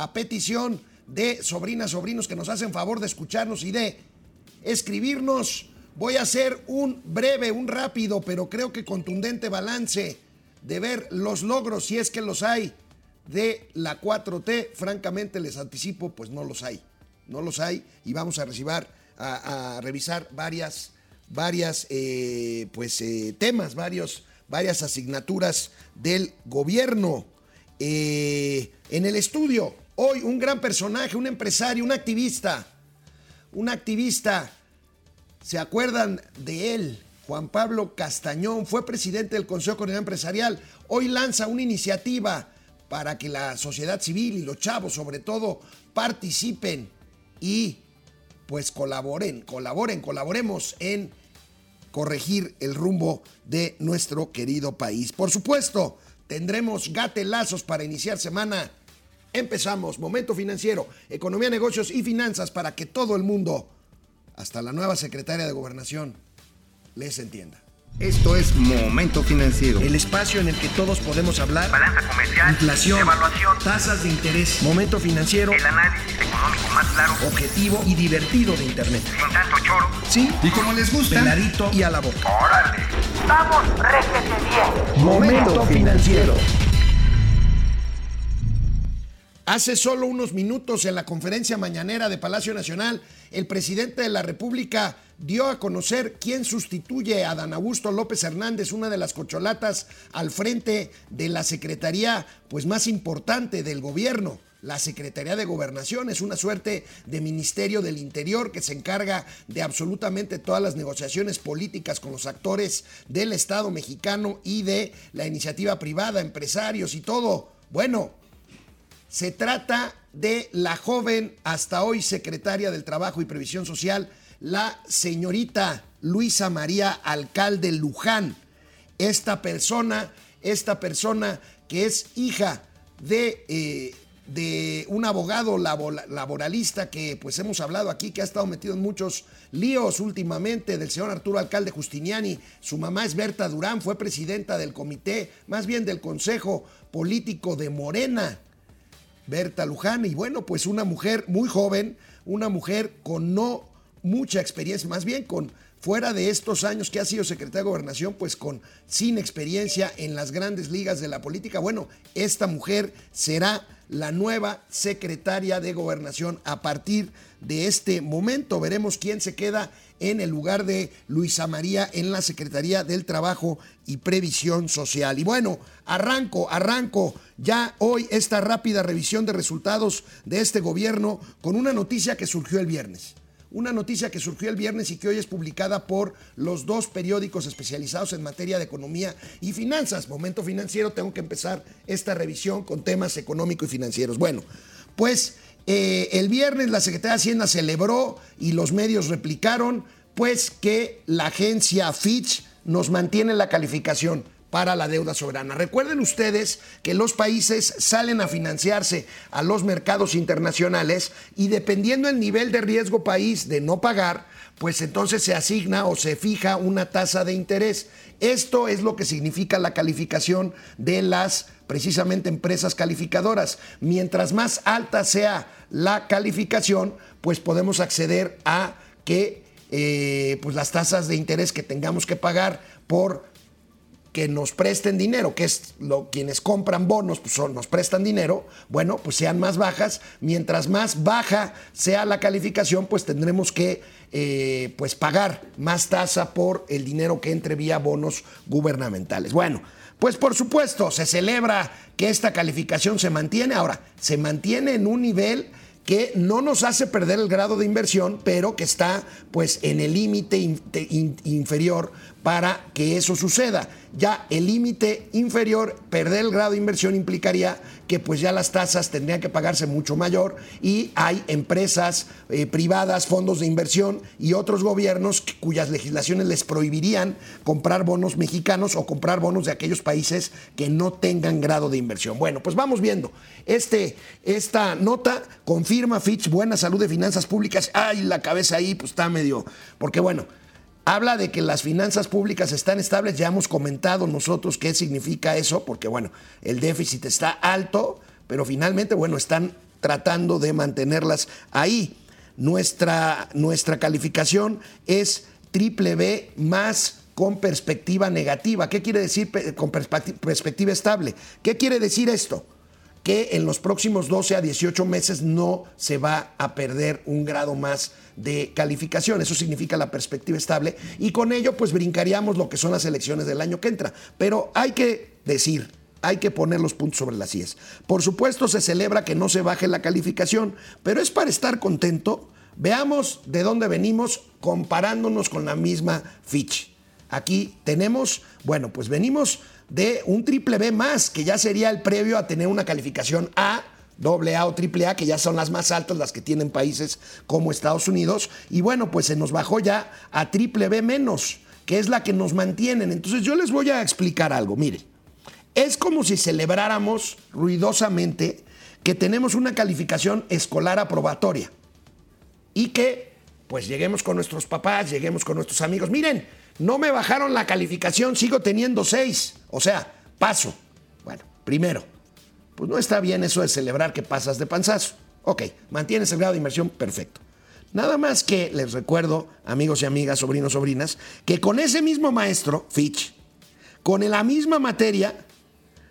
a petición de sobrinas, sobrinos que nos hacen favor de escucharnos y de escribirnos. Voy a hacer un breve, un rápido, pero creo que contundente balance de ver los logros, si es que los hay, de la 4T. Francamente les anticipo, pues no los hay. No los hay y vamos a, recibir, a, revisar varias, varias eh, pues, eh, temas, varios, varias asignaturas del gobierno. Eh, en el estudio, hoy un gran personaje, un empresario, un activista, un activista ¿Se acuerdan de él? Juan Pablo Castañón fue presidente del Consejo Coordinador Empresarial. Hoy lanza una iniciativa para que la sociedad civil y los chavos sobre todo participen y pues colaboren, colaboren, colaboremos en corregir el rumbo de nuestro querido país. Por supuesto, tendremos gatelazos para iniciar semana. Empezamos, momento financiero, economía, negocios y finanzas para que todo el mundo hasta la nueva secretaria de Gobernación les entienda. Esto es Momento Financiero. El espacio en el que todos podemos hablar. Balanza comercial. Inflación. Evaluación. Tasas de interés. Momento Financiero. El análisis económico más claro. Objetivo y divertido de Internet. Sin tanto choro. Sí. Y como les gusta. Peladito y a la boca. ¡Órale! ¡Vamos, réjete bien! Momento Financiero. Hace solo unos minutos en la conferencia mañanera de Palacio Nacional, el presidente de la República dio a conocer quién sustituye a Dan Augusto López Hernández, una de las cocholatas al frente de la secretaría pues más importante del gobierno. La Secretaría de Gobernación es una suerte de Ministerio del Interior que se encarga de absolutamente todas las negociaciones políticas con los actores del Estado mexicano y de la iniciativa privada, empresarios y todo. Bueno, se trata de la joven, hasta hoy secretaria del Trabajo y Previsión Social, la señorita Luisa María Alcalde Luján. Esta persona, esta persona que es hija de, eh, de un abogado laboralista que pues hemos hablado aquí, que ha estado metido en muchos líos últimamente, del señor Arturo Alcalde Justiniani. Su mamá es Berta Durán, fue presidenta del comité, más bien del Consejo Político de Morena Berta Luján. Y bueno, pues una mujer muy joven, una mujer con no mucha experiencia, más bien con fuera de estos años que ha sido secretaria de gobernación, pues con sin experiencia en las grandes ligas de la política. Bueno, esta mujer será la nueva secretaria de gobernación a partir de este momento. Veremos quién se queda en el lugar de Luisa María en la Secretaría del Trabajo y Previsión Social. Y bueno, arranco, arranco ya hoy esta rápida revisión de resultados de este gobierno con una noticia que surgió el viernes. Una noticia que surgió el viernes y que hoy es publicada por los dos periódicos especializados en materia de economía y finanzas. Momento financiero, tengo que empezar esta revisión con temas económicos y financieros. Bueno, pues eh, el viernes la Secretaría de Hacienda celebró y los medios replicaron, pues que la agencia Fitch nos mantiene la calificación para la deuda soberana. Recuerden ustedes que los países salen a financiarse a los mercados internacionales y dependiendo el nivel de riesgo país de no pagar, pues entonces se asigna o se fija una tasa de interés. Esto es lo que significa la calificación de las precisamente empresas calificadoras. Mientras más alta sea la calificación, pues podemos acceder a que eh, pues las tasas de interés que tengamos que pagar por que nos presten dinero, que es lo quienes compran bonos, pues son, nos prestan dinero, bueno, pues sean más bajas. Mientras más baja sea la calificación, pues tendremos que eh, pues pagar más tasa por el dinero que entre vía bonos gubernamentales. Bueno, pues por supuesto, se celebra que esta calificación se mantiene. Ahora, se mantiene en un nivel que no nos hace perder el grado de inversión, pero que está pues en el límite inferior para que eso suceda. Ya el límite inferior, perder el grado de inversión implicaría que pues ya las tasas tendrían que pagarse mucho mayor y hay empresas eh, privadas, fondos de inversión y otros gobiernos cuyas legislaciones les prohibirían comprar bonos mexicanos o comprar bonos de aquellos países que no tengan grado de inversión. Bueno, pues vamos viendo. Este, esta nota confirma Fitch buena salud de finanzas públicas. Ay, la cabeza ahí pues está medio, porque bueno, Habla de que las finanzas públicas están estables, ya hemos comentado nosotros qué significa eso, porque bueno, el déficit está alto, pero finalmente, bueno, están tratando de mantenerlas ahí. Nuestra, nuestra calificación es triple B más con perspectiva negativa. ¿Qué quiere decir con perspectiva estable? ¿Qué quiere decir esto? Que en los próximos 12 a 18 meses no se va a perder un grado más de calificación. Eso significa la perspectiva estable. Y con ello, pues brincaríamos lo que son las elecciones del año que entra. Pero hay que decir, hay que poner los puntos sobre las IES. Por supuesto, se celebra que no se baje la calificación, pero es para estar contento. Veamos de dónde venimos comparándonos con la misma Fitch. Aquí tenemos, bueno, pues venimos de un triple B más, que ya sería el previo a tener una calificación A, doble A o triple A, que ya son las más altas, las que tienen países como Estados Unidos. Y bueno, pues se nos bajó ya a triple B menos, que es la que nos mantienen. Entonces yo les voy a explicar algo. Miren, es como si celebráramos ruidosamente que tenemos una calificación escolar aprobatoria y que pues lleguemos con nuestros papás, lleguemos con nuestros amigos. Miren, no me bajaron la calificación, sigo teniendo seis. O sea, paso. Bueno, primero, pues no está bien eso de celebrar que pasas de panzazo. Ok, mantienes el grado de inversión, perfecto. Nada más que les recuerdo, amigos y amigas, sobrinos, sobrinas, que con ese mismo maestro, Fitch, con la misma materia,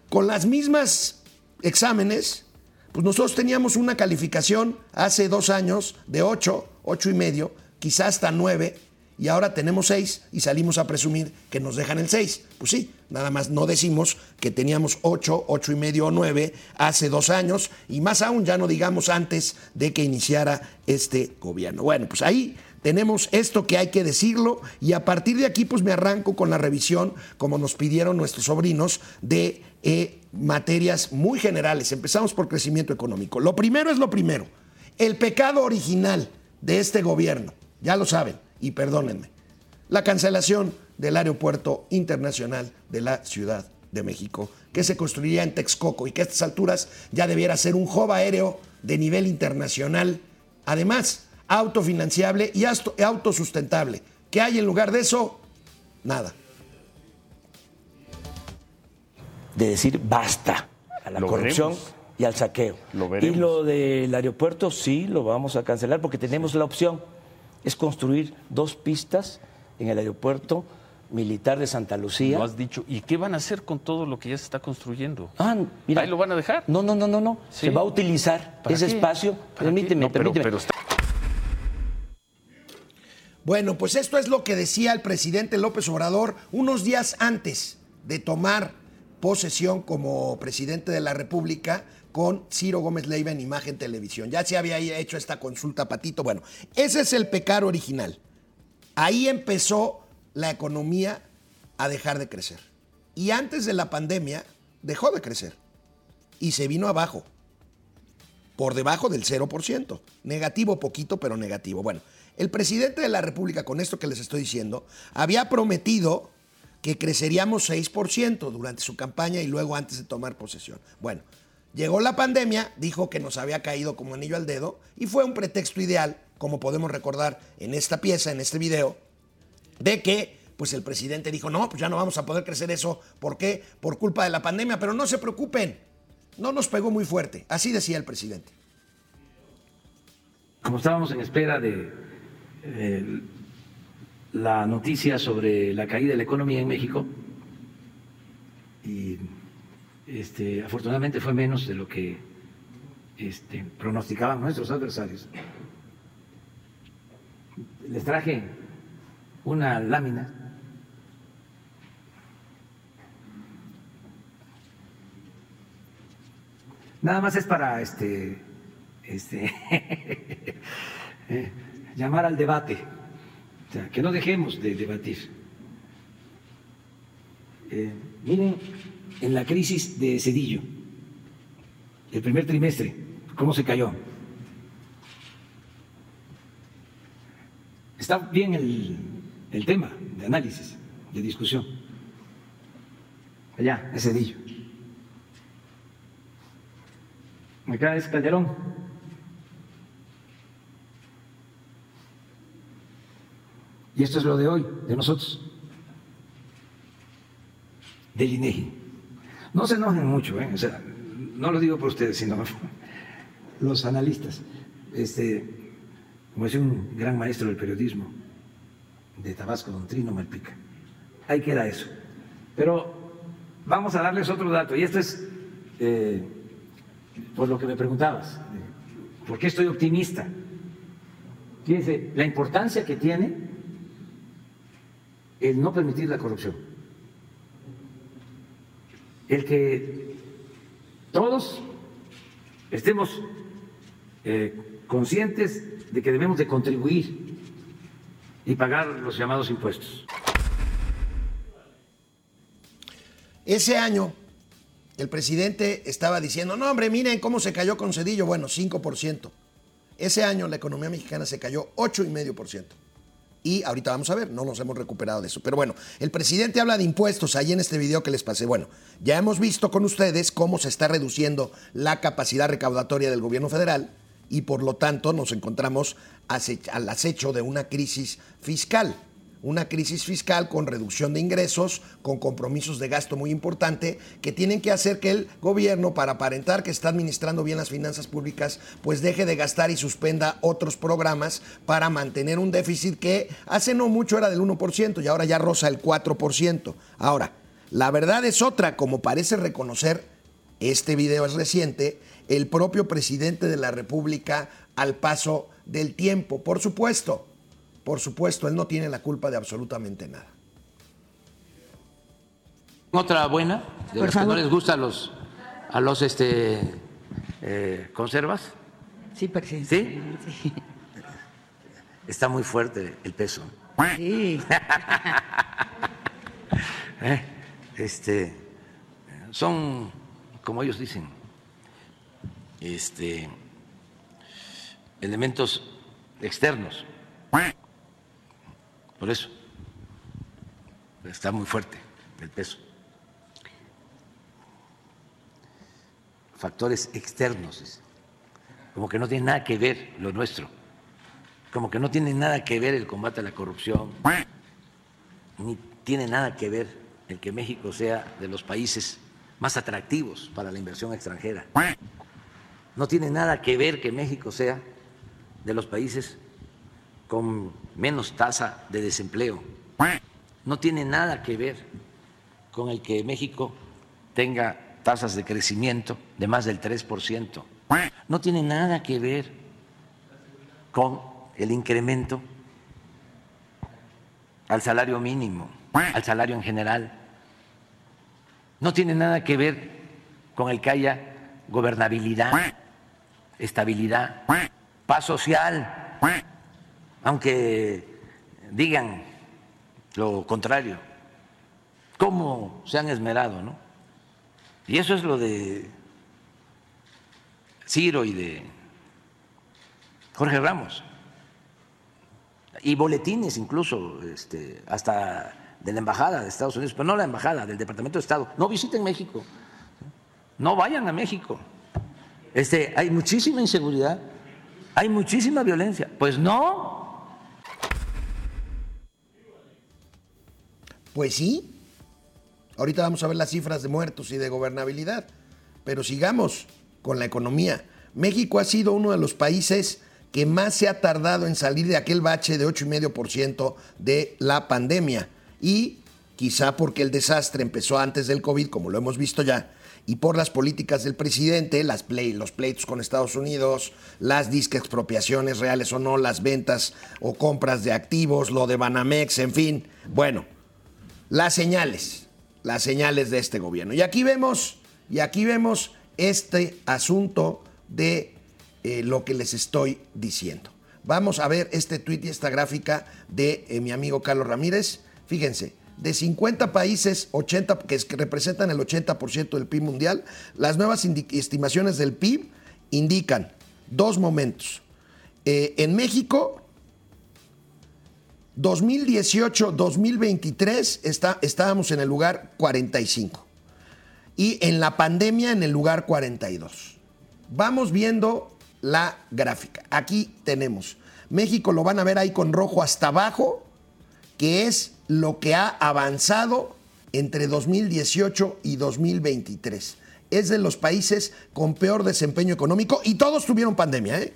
con las mismas exámenes, pues nosotros teníamos una calificación hace dos años de 8, 8 y medio, quizás hasta 9, y ahora tenemos 6 y salimos a presumir que nos dejan el 6. Pues sí, nada más no decimos que teníamos 8, 8 y medio o 9 hace dos años, y más aún ya no digamos antes de que iniciara este gobierno. Bueno, pues ahí tenemos esto que hay que decirlo y a partir de aquí pues me arranco con la revisión, como nos pidieron nuestros sobrinos, de eh, materias muy generales. Empezamos por crecimiento económico. Lo primero es lo primero. El pecado original de este gobierno, ya lo saben, y perdónenme, la cancelación del aeropuerto internacional de la Ciudad de México, que se construiría en Texcoco y que a estas alturas ya debiera ser un hub aéreo de nivel internacional. Además, autofinanciable y autosustentable. ¿Qué hay en lugar de eso? Nada. De decir basta a la corrupción y al saqueo. y lo del aeropuerto sí lo vamos a cancelar porque tenemos la opción. Es construir dos pistas en el aeropuerto militar de Santa Lucía. Lo has dicho. ¿Y qué van a hacer con todo lo que ya se está construyendo? Ah, mira. Ahí lo van a dejar. No, no, no, no, no. Se va a utilizar ese espacio. Permíteme, permíteme. Bueno, pues esto es lo que decía el presidente López Obrador unos días antes de tomar posesión como presidente de la República con Ciro Gómez Leiva en Imagen Televisión. Ya se había hecho esta consulta, Patito. Bueno, ese es el pecado original. Ahí empezó la economía a dejar de crecer. Y antes de la pandemia dejó de crecer. Y se vino abajo. Por debajo del 0%. Negativo poquito, pero negativo. Bueno, el presidente de la República, con esto que les estoy diciendo, había prometido que creceríamos 6% durante su campaña y luego antes de tomar posesión. Bueno, llegó la pandemia, dijo que nos había caído como anillo al dedo y fue un pretexto ideal, como podemos recordar en esta pieza, en este video, de que pues el presidente dijo, no, pues ya no vamos a poder crecer eso. ¿Por qué? Por culpa de la pandemia, pero no se preocupen, no nos pegó muy fuerte, así decía el presidente. Como estábamos en espera de la noticia sobre la caída de la economía en México y este, afortunadamente fue menos de lo que este, pronosticaban nuestros adversarios. Les traje una lámina Nada más es para este, este eh, llamar al debate, o sea, que no dejemos de debatir. Eh, miren en la crisis de Cedillo, el primer trimestre, cómo se cayó. Está bien el, el tema de análisis, de discusión. Allá, es Cedillo. Acá es Calderón. Y esto es lo de hoy, de nosotros, del INEGI. No se enojen mucho, ¿eh? o sea, no lo digo por ustedes, sino los analistas. Este, como es un gran maestro del periodismo de Tabasco, don Trino Malpica. Ahí queda eso. Pero vamos a darles otro dato, y esto es eh, por lo que me preguntabas. ¿Por qué estoy optimista? Fíjense, la importancia que tiene el no permitir la corrupción. El que todos estemos eh, conscientes de que debemos de contribuir y pagar los llamados impuestos. Ese año, el presidente estaba diciendo, no hombre, miren cómo se cayó con Cedillo, bueno, 5%. Ese año la economía mexicana se cayó 8,5%. Y ahorita vamos a ver, no nos hemos recuperado de eso. Pero bueno, el presidente habla de impuestos ahí en este video que les pasé. Bueno, ya hemos visto con ustedes cómo se está reduciendo la capacidad recaudatoria del gobierno federal y por lo tanto nos encontramos al acecho de una crisis fiscal una crisis fiscal con reducción de ingresos, con compromisos de gasto muy importante, que tienen que hacer que el gobierno, para aparentar que está administrando bien las finanzas públicas, pues deje de gastar y suspenda otros programas para mantener un déficit que hace no mucho era del 1% y ahora ya roza el 4%. Ahora, la verdad es otra, como parece reconocer, este video es reciente, el propio presidente de la República al paso del tiempo. Por supuesto, por supuesto, él no tiene la culpa de absolutamente nada. Otra buena, de los que no les gusta a los, a los este, eh, conservas. Sí, presidente. ¿Sí? Está muy fuerte el peso. Sí. Eh, este, son, como ellos dicen, este, elementos externos. Por eso está muy fuerte el peso. Factores externos, como que no tiene nada que ver lo nuestro, como que no tiene nada que ver el combate a la corrupción, ni tiene nada que ver el que México sea de los países más atractivos para la inversión extranjera. No tiene nada que ver que México sea de los países con menos tasa de desempleo. No tiene nada que ver con el que México tenga tasas de crecimiento de más del 3%. No tiene nada que ver con el incremento al salario mínimo, al salario en general. No tiene nada que ver con el que haya gobernabilidad, estabilidad, paz social aunque digan lo contrario. ¿Cómo se han esmerado, no? Y eso es lo de Ciro y de Jorge Ramos. Y boletines incluso, este, hasta de la Embajada de Estados Unidos, pero no la Embajada, del Departamento de Estado. No visiten México, no vayan a México. Este, hay muchísima inseguridad, hay muchísima violencia. Pues no, Pues sí. Ahorita vamos a ver las cifras de muertos y de gobernabilidad. Pero sigamos con la economía. México ha sido uno de los países que más se ha tardado en salir de aquel bache de 8,5% de la pandemia. Y quizá porque el desastre empezó antes del COVID, como lo hemos visto ya, y por las políticas del presidente, las play, los pleitos con Estados Unidos, las disque expropiaciones reales o no, las ventas o compras de activos, lo de Banamex, en fin. Bueno, las señales, las señales de este gobierno. Y aquí vemos, y aquí vemos este asunto de eh, lo que les estoy diciendo. Vamos a ver este tuit y esta gráfica de eh, mi amigo Carlos Ramírez. Fíjense, de 50 países 80, que, representan el 80% del PIB mundial, las nuevas estimaciones del PIB indican dos momentos. Eh, en México, 2018-2023 está, estábamos en el lugar 45 y en la pandemia en el lugar 42. Vamos viendo la gráfica. Aquí tenemos. México lo van a ver ahí con rojo hasta abajo, que es lo que ha avanzado entre 2018 y 2023. es de los países con peor desempeño económico y todos tuvieron pandemia, ¿eh?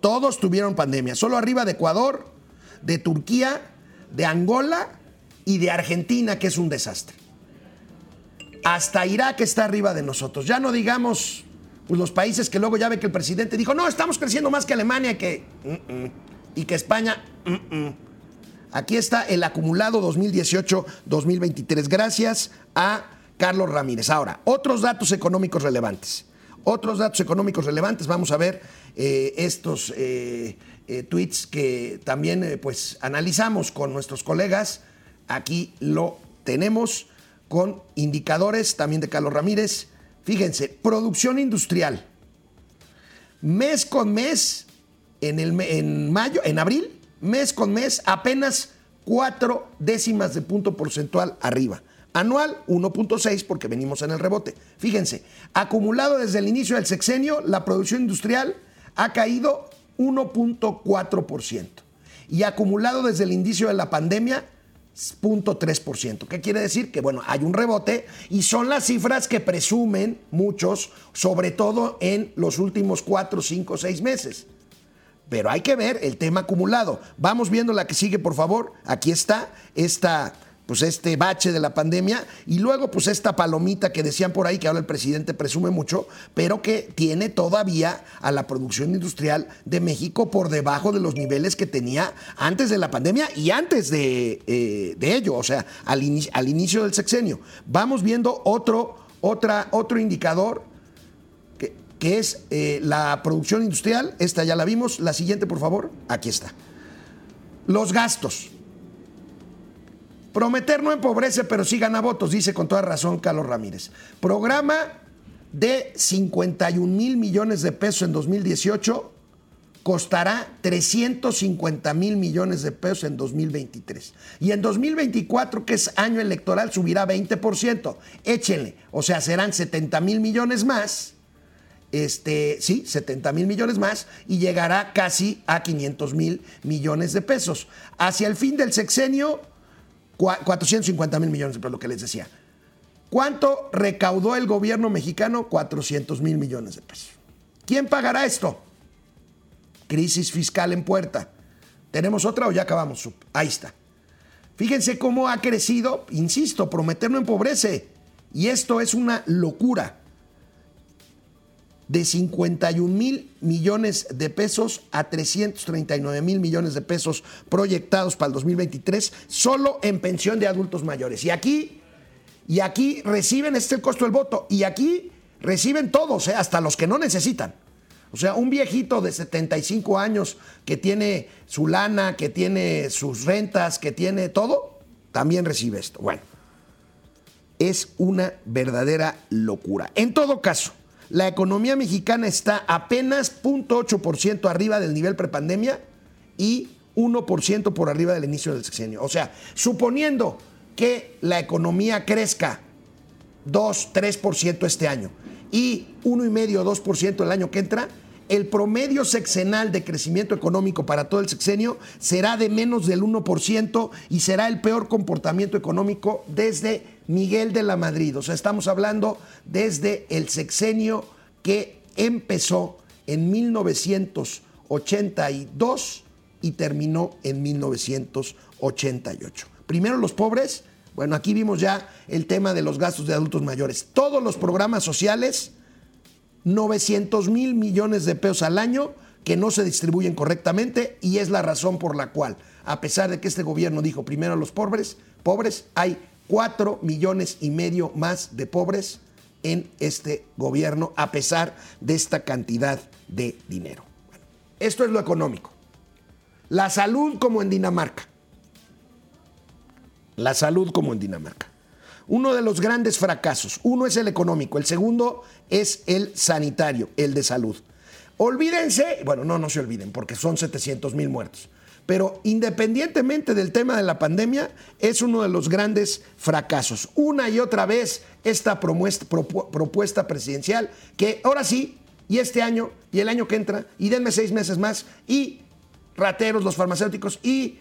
Todos tuvieron pandemia. Solo arriba de Ecuador, de Turquía, de Angola y de Argentina, que es un desastre. Hasta Irak está arriba de nosotros. Ya no digamos los países que luego ya ve que el presidente dijo, no, estamos creciendo más que Alemania que, y que España. Aquí está el acumulado 2018-2023. Gracias a Carlos Ramírez. Ahora, otros datos económicos relevantes. Otros datos económicos relevantes. Vamos a ver eh, estos eh, eh, tweets que también pues analizamos con nuestros colegas. Aquí lo tenemos con indicadores también de Carlos Ramírez. Fíjense, producción industrial. Mes con mes, en, el, en mayo, en abril, mes con mes, apenas cuatro décimas de punto porcentual arriba. Anual 1.6 porque venimos en el rebote. Fíjense, acumulado desde el inicio del sexenio, la producción industrial ha caído 1.4%. Y acumulado desde el inicio de la pandemia, 0.3%. ¿Qué quiere decir? Que bueno, hay un rebote y son las cifras que presumen muchos, sobre todo en los últimos 4, 5, 6 meses. Pero hay que ver el tema acumulado. Vamos viendo la que sigue, por favor. Aquí está esta pues este bache de la pandemia y luego pues esta palomita que decían por ahí que ahora el presidente presume mucho, pero que tiene todavía a la producción industrial de México por debajo de los niveles que tenía antes de la pandemia y antes de, eh, ello, o sea, al, al, inicio del sexenio. Vamos viendo otro, otro indicador que, que es eh, la producción industrial, esta ya la vimos, la siguiente por favor, aquí está. Los gastos. Prometer no empobrece, pero sí gana votos, dice con toda razón Carlos Ramírez. Programa de 51 mil millones de pesos en 2018 costará 350 mil millones de pesos en 2023. Y en 2024, que es año electoral, subirá 20%. Échenle, o sea, serán 70 mil millones más. Este, sí, 70 mil millones más y llegará casi a 500 mil millones de pesos. Hacia el fin del sexenio, 450 mil millones pesos, lo que les decía. ¿Cuánto recaudó el gobierno mexicano? 400 mil millones de pesos. ¿Quién pagará esto? Crisis fiscal en puerta. ¿Tenemos otra o ya acabamos? Ahí está. Fíjense cómo ha crecido, insisto, prometer no empobrece. Y esto es una locura de 51 mil millones de pesos a 339 mil millones de pesos proyectados para el 2023 solo en pensión de adultos mayores. Y aquí, y aquí reciben, este costo del voto, y aquí reciben todos, ¿eh? hasta los que no necesitan. O sea, un viejito de 75 años que tiene su lana, que tiene sus rentas, que tiene todo, también recibe esto. Bueno, es una verdadera locura. En todo caso, la economía mexicana está apenas 0.8% arriba del nivel prepandemia y 1% por arriba del inicio del sexenio. O sea, suponiendo que la economía crezca 2, 3% este año y 1,5, 2% el año que entra, el promedio sexenal de crecimiento económico para todo el sexenio será de menos del 1% y será el peor comportamiento económico desde Miguel de la Madrid. O sea, estamos hablando desde el sexenio que empezó en 1982 y terminó en 1988. Primero los pobres, bueno, aquí vimos ya el tema de los gastos de adultos mayores. Todos los programas sociales 900 mil millones de pesos al año que no se distribuyen correctamente y es la razón por la cual, a pesar de que este gobierno dijo primero a los pobres, pobres, hay 4 millones y medio más de pobres en este gobierno a pesar de esta cantidad de dinero. esto es lo económico. La salud como en Dinamarca. La salud como en Dinamarca uno de los grandes fracasos. Uno es el económico, el segundo es el sanitario, el de salud. Olvídense, bueno, no, no se olviden, porque son 700 mil muertos. Pero independientemente del tema de la pandemia, es uno de los grandes fracasos. Una y otra vez esta propuesta presidencial que ahora sí, y este año, y el año que entra, y denme seis meses más, y rateros, los farmacéuticos, y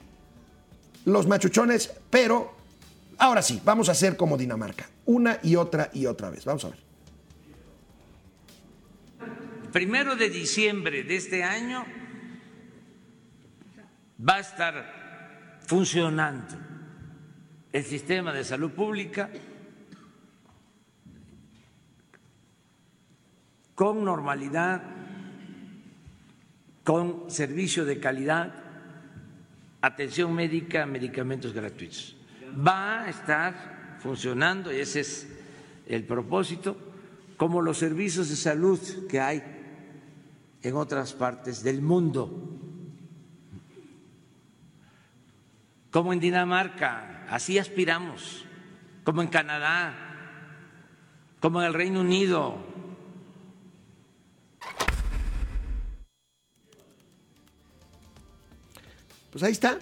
los machuchones, pero Ahora sí, vamos a hacer como Dinamarca. Una y otra y otra vez. Vamos a ver. Primero de diciembre de este año va a estar funcionando el sistema de salud pública con normalidad, con servicio de calidad, atención médica, medicamentos gratuitos. Va a estar funcionando, y ese es el propósito, como los servicios de salud que hay en otras partes del mundo, como en Dinamarca, así aspiramos, como en Canadá, como en el Reino Unido, Pues ahí está.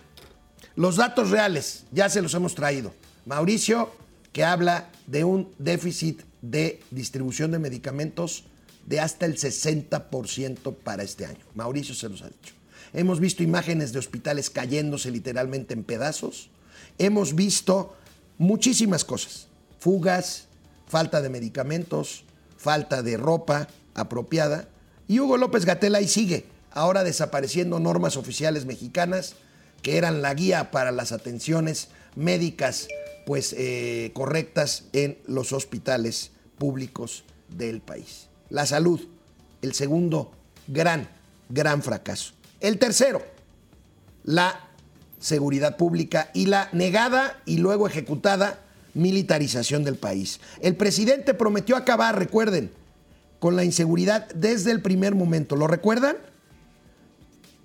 Los datos reales, ya se los hemos traído. Mauricio, que habla de un déficit de distribución de medicamentos de hasta el 60% para este año. Mauricio se los ha dicho. Hemos visto imágenes de hospitales cayéndose literalmente en pedazos. Hemos visto muchísimas cosas. Fugas, falta de medicamentos, falta de ropa apropiada. Y Hugo López Gatela ahí sigue, ahora desapareciendo normas oficiales mexicanas que eran la guía para las atenciones médicas pues eh, correctas en los hospitales públicos del país. La salud, el segundo gran, gran fracaso. El tercero, la seguridad pública y la negada y luego ejecutada militarización del país. El presidente prometió acabar, recuerden, con la inseguridad desde el primer momento. ¿Lo recuerdan?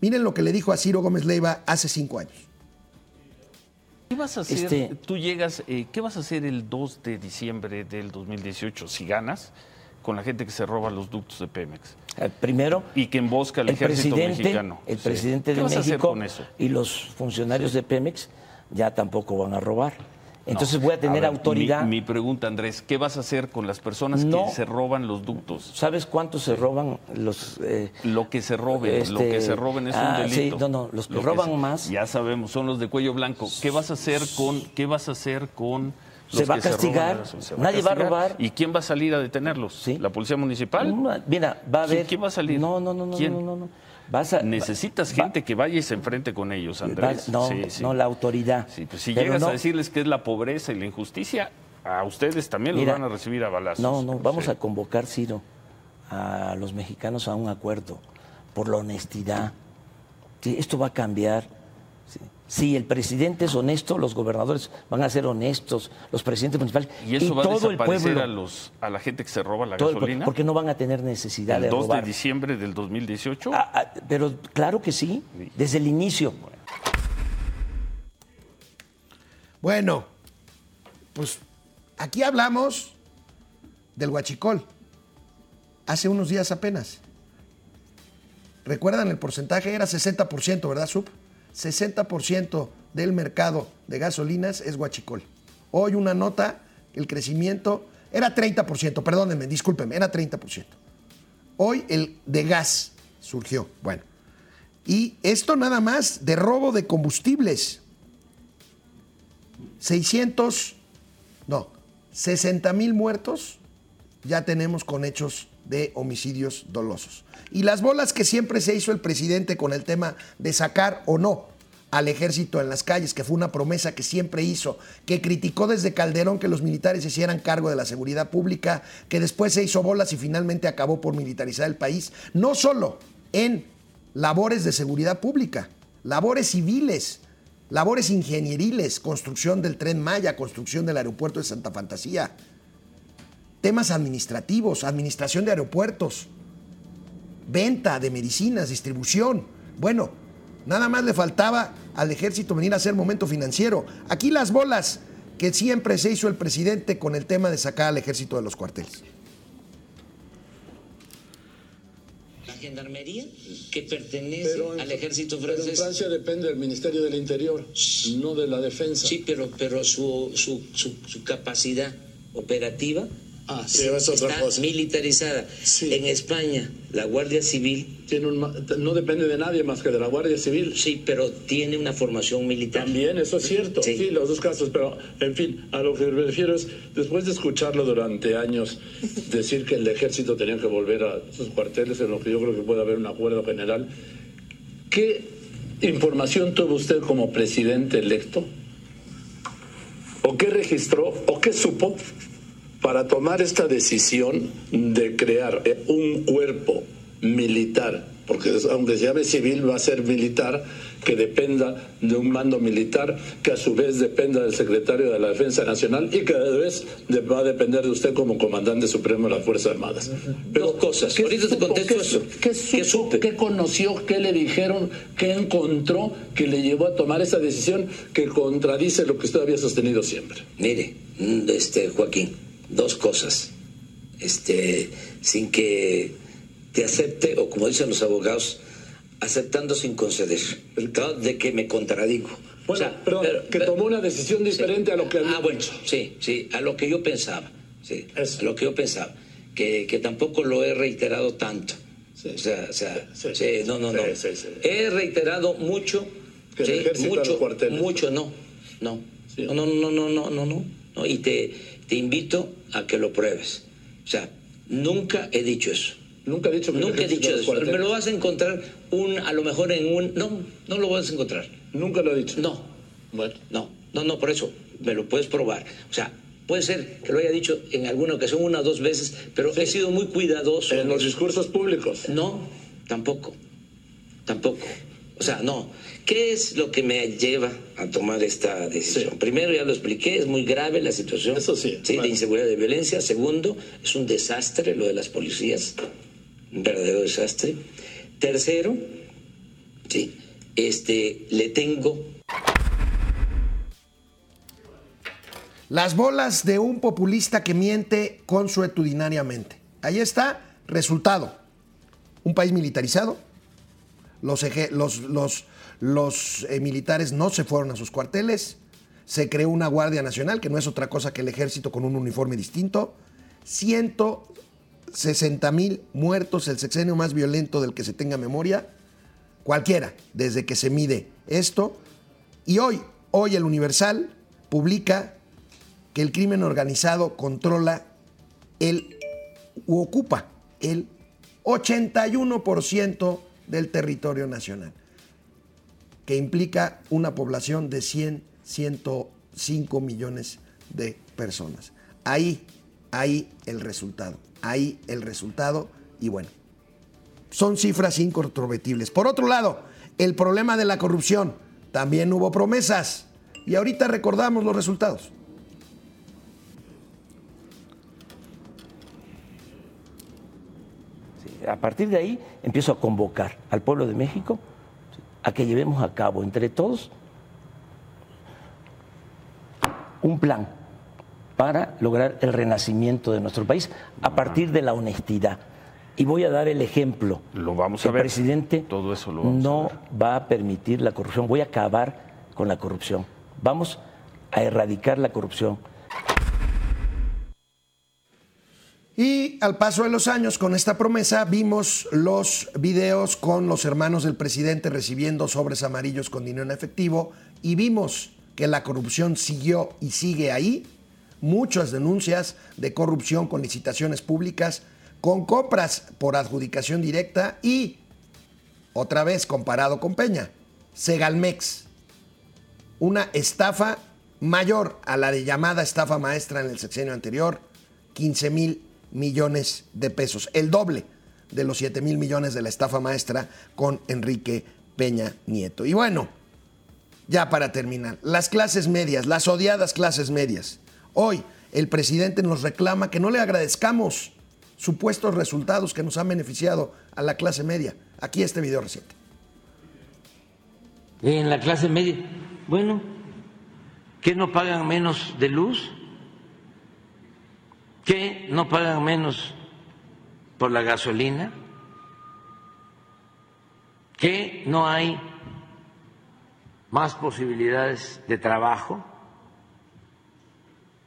Miren lo que le dijo a Ciro Gómez Leiva hace cinco años. ¿Qué vas a hacer? Este- Tú llegas, eh, ¿qué vas a hacer el 2 de diciembre del 2018 si ganas con la gente que se roba los ductos de Pemex? Eh, Primero, Y que embosca al el ejército presidente, mexicano. el presidente ¿Qué de México y los funcionarios de Pemex ya tampoco van a robar. Entonces No. voy a tener ver, autoridad. Mi, mi pregunta, Andrés, ¿qué vas a hacer con las personas No. que se roban los ductos? ¿Sabes cuántos se roban los eh, Lo que se roben, lo Este, que se roben es ah, un sí, delito. no, no, los que Lo roban se- más- Ya sabemos, son los de cuello blanco. ¿Qué vas a hacer con qué vas a hacer con Se va a castigar. roban? Se Nadie va a robar. ¿Y quién va a salir a detenerlos? Sí. ¿La policía municipal? Mira, va a haber. ¿quién va a salir? No, no, no, no, ¿Quién? no, no, no. Vas a, Necesitas va- gente que vaya y se enfrente con ellos, va- Andrés. no, Sí, sí. no, la autoridad. Sí, pues si Pero llegas no- a decirles que es la pobreza y la injusticia, a ustedes también los van a recibir a balazos. No, no, vamos Sí. a convocar, Ciro, a los mexicanos a un acuerdo por la honestidad. Esto va a cambiar. Si el presidente es honesto, los gobernadores van a ser honestos, los presidentes municipales Y eso va a todo el desaparecer pueblo. a, los, a la gente que se roba la todo el pueblo, gasolina. porque no van a tener necesidad el de 2 robar. de diciembre del 2018. Ah, ah, pero claro que sí, desde el inicio. Bueno, pues aquí hablamos del huachicol. Hace unos días apenas. ¿Recuerdan el porcentaje? Era 60%, ¿verdad, Sub? 60% del mercado de gasolinas es huachicol. Hoy una nota, el crecimiento era 30%, perdónenme, discúlpenme, era 30%. Hoy el de gas surgió. Bueno, y esto nada más de robo de combustibles. 600, no, 60 mil muertos ya tenemos con hechos de homicidios dolosos. Y las bolas que siempre se hizo el presidente con el tema de sacar o no al ejército en las calles, que fue una promesa que siempre hizo, que criticó desde Calderón que los militares se hicieran cargo de la seguridad pública, que después se hizo bolas y finalmente acabó por militarizar el país, no solo en labores de seguridad pública, labores civiles, labores ingenieriles, construcción del tren Maya, construcción del aeropuerto de Santa Fantasía, temas administrativos, administración de aeropuertos, venta de medicinas, distribución. Bueno, nada más le faltaba al ejército venir a hacer momento financiero. Aquí las bolas que siempre se hizo el presidente con el tema de sacar al ejército de los cuarteles. La gendarmería que pertenece en- al ejército Pero en francés. Francia depende del Ministerio del Interior, no de la Defensa. Sí, pero, pero su, su, su, su capacidad operativa Ah, sí, es otra está cosa. militarizada. Sí. En España, la Guardia Civil, Tiene un no depende de nadie más que de la Guardia Civil. sí, pero tiene una formación militar. También, eso es cierto. Sí. Sí. los dos casos. Pero, en fin, a lo que me refiero es, después de escucharlo durante años decir que el ejército tenía que volver a sus cuarteles, en lo que yo creo que puede haber un acuerdo general, ¿qué información tuvo usted como presidente electo? ¿O qué registró? ¿O qué supo para tomar esta decisión de crear eh, un cuerpo militar? Porque aunque se llame civil, va a ser militar, que dependa de un mando militar, que a su vez dependa del secretario de la Defensa Nacional y que a su vez va a depender de usted como comandante supremo de las Fuerzas Armadas. Dos cosas. ¿qué Ahorita te supo? contesto ¿Qué eso. ¿Qué, supo? ¿Qué supe? ¿Qué conoció? ¿Qué le dijeron? ¿Qué encontró que le llevó a tomar esa decisión que contradice lo que usted había sostenido siempre? Mire, mm, este Joaquín, dos cosas. Este, sin que te acepte, o como dicen los abogados, aceptando sin conceder. ¿no? De que me contradigo. Bueno, O sea, perdón, pero- que tomó una decisión diferente a lo que había Ah, bueno, sí, sí, a lo que yo pensaba. Sí, Eso. a lo que yo pensaba. Que, que tampoco lo he reiterado tanto. Sí. O sea, o sea, Sí, sí, no, no, no. He reiterado mucho, Que mucho, mucho, no. No, no, no, no, no, no, no, no. Y te, te invito a que lo pruebes. O sea, nunca he dicho eso. Nunca he dicho que Nunca he dicho eso. cuarteles. Me lo vas a encontrar un, a lo mejor en un. No, no lo vas a encontrar. Nunca lo he dicho. No, Bueno, no, no, no, por eso me lo puedes probar. O sea, puede ser que lo haya dicho en alguna ocasión, una o dos veces, pero he sido muy cuidadoso. en los discursos públicos. No, tampoco, tampoco. O sea, no. ¿Qué es lo que me lleva a tomar esta decisión? Sí. Primero, ya lo expliqué, es muy grave la situación. Eso sí, de bueno. inseguridad y de violencia. Segundo, es un desastre lo de las policías, un verdadero desastre. Tercero, sí, este, le tengo Las bolas de un populista que miente consuetudinariamente. Ahí está, resultado. Un país militarizado. Los, eje- los, los, los, eh, militares no se fueron a sus cuarteles. Se creó una Guardia Nacional, que no es otra cosa que el ejército con un uniforme distinto. 160 mil muertos, el sexenio más violento del que se tenga memoria. Cualquiera, desde que se mide esto. Y hoy, hoy el Universal publica que el crimen organizado controla el u ocupa el 81% del territorio nacional, que implica una población de 100, 105 millones de personas. Ahí, ahí el resultado, ahí el resultado y bueno, son cifras incontrovertibles. Por otro lado, el problema de la corrupción, también hubo promesas y ahorita recordamos los resultados. A partir de ahí empiezo a convocar al pueblo de México a que llevemos a cabo entre todos un plan para lograr el renacimiento de nuestro país a partir de la honestidad. Y voy a dar el ejemplo. Lo vamos a el ver. presidente Todo eso lo vamos a no va a permitir la corrupción. Voy a acabar con la corrupción. Vamos a erradicar la corrupción. Y al paso de los años, con esta promesa, vimos los videos con los hermanos del presidente recibiendo sobres amarillos con dinero en efectivo y vimos que la corrupción siguió y sigue ahí. Muchas denuncias de corrupción con licitaciones públicas, con compras por adjudicación directa y, otra vez comparado con Peña, Segalmex, una estafa mayor a la de llamada estafa maestra en el sexenio anterior, 15 mil millones de pesos, el doble de los 7 mil millones de la estafa maestra con Enrique Peña Nieto. Y bueno, ya para terminar, las clases medias, las odiadas clases medias. Hoy el presidente nos reclama que no le agradezcamos supuestos resultados que nos han beneficiado a la clase media. Aquí este video reciente. En la clase media, bueno, ¿qué no pagan menos de luz? ¿Qué no pagan menos por la gasolina? ¿Qué no hay más posibilidades de trabajo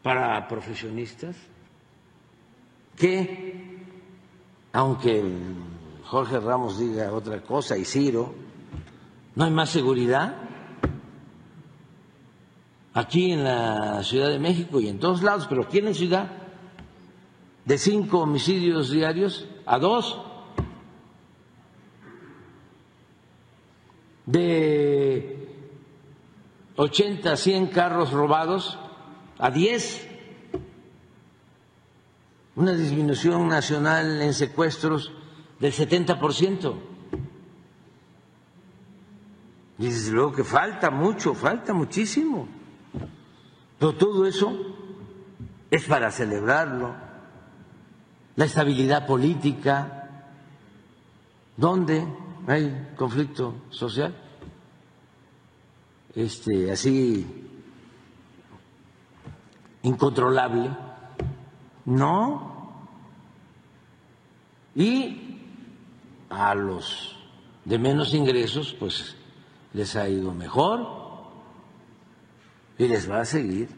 para profesionistas? que, aunque Jorge Ramos diga otra cosa y Ciro, no hay más seguridad aquí en la Ciudad de México y en todos lados, pero aquí en la ciudad, de cinco homicidios diarios a dos, de 80 a 100 carros robados a 10, una disminución nacional en secuestros del 70%. Y desde luego que falta mucho, falta muchísimo. Pero todo eso es para celebrarlo. La estabilidad política, donde hay conflicto social, este, así incontrolable, no. Y a los de menos ingresos, pues les ha ido mejor y les va a seguir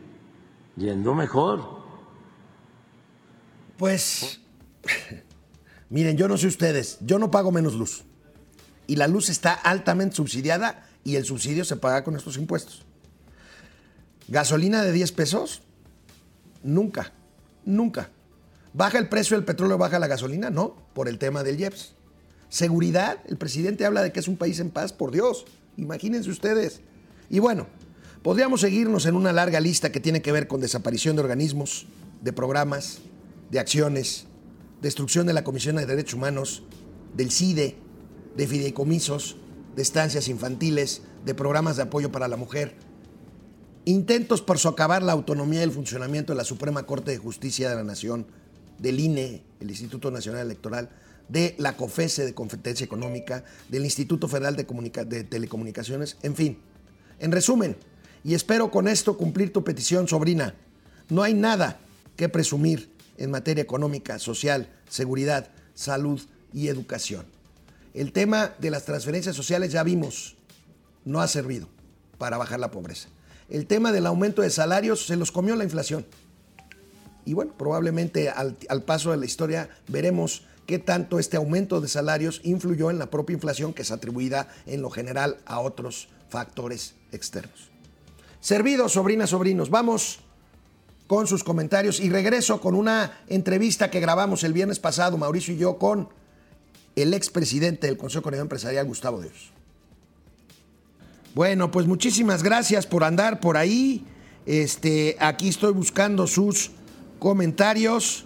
yendo mejor. Pues, miren, yo no sé ustedes, yo no pago menos luz. Y la luz está altamente subsidiada y el subsidio se paga con estos impuestos. Gasolina de 10 pesos, nunca, nunca. ¿Baja el precio del petróleo, baja la gasolina? No, por el tema del IEPS. Seguridad, el presidente habla de que es un país en paz, por Dios, imagínense ustedes. Y bueno, Podríamos seguirnos en una larga lista que tiene que ver con desaparición de organismos, de programas, de acciones, destrucción de la Comisión de Derechos Humanos, del CIDE, de fideicomisos, de estancias infantiles, de programas de apoyo para la mujer, intentos por socavar la autonomía y el funcionamiento de la Suprema Corte de Justicia de la Nación, del INE, el Instituto Nacional Electoral, de la COFESE de Competencia Económica, del Instituto Federal de, de Telecomunicaciones, en fin. En resumen, y espero con esto cumplir tu petición, sobrina. No hay nada que presumir en materia económica, social, seguridad, salud y educación. El tema de las transferencias sociales ya vimos, no ha servido para bajar la pobreza. El tema del aumento de salarios se los comió la inflación. Y bueno, probablemente al, al paso de la historia veremos qué tanto este aumento de salarios influyó en la propia inflación que es atribuida en lo general a otros factores externos. Servidos, sobrinas, sobrinos, vamos con sus comentarios y regreso con una entrevista que grabamos el viernes pasado, Mauricio y yo, con el expresidente del Consejo Coordinador Empresarial, Gustavo Dios. Bueno, pues muchísimas gracias por andar por ahí. Este, aquí estoy buscando sus comentarios.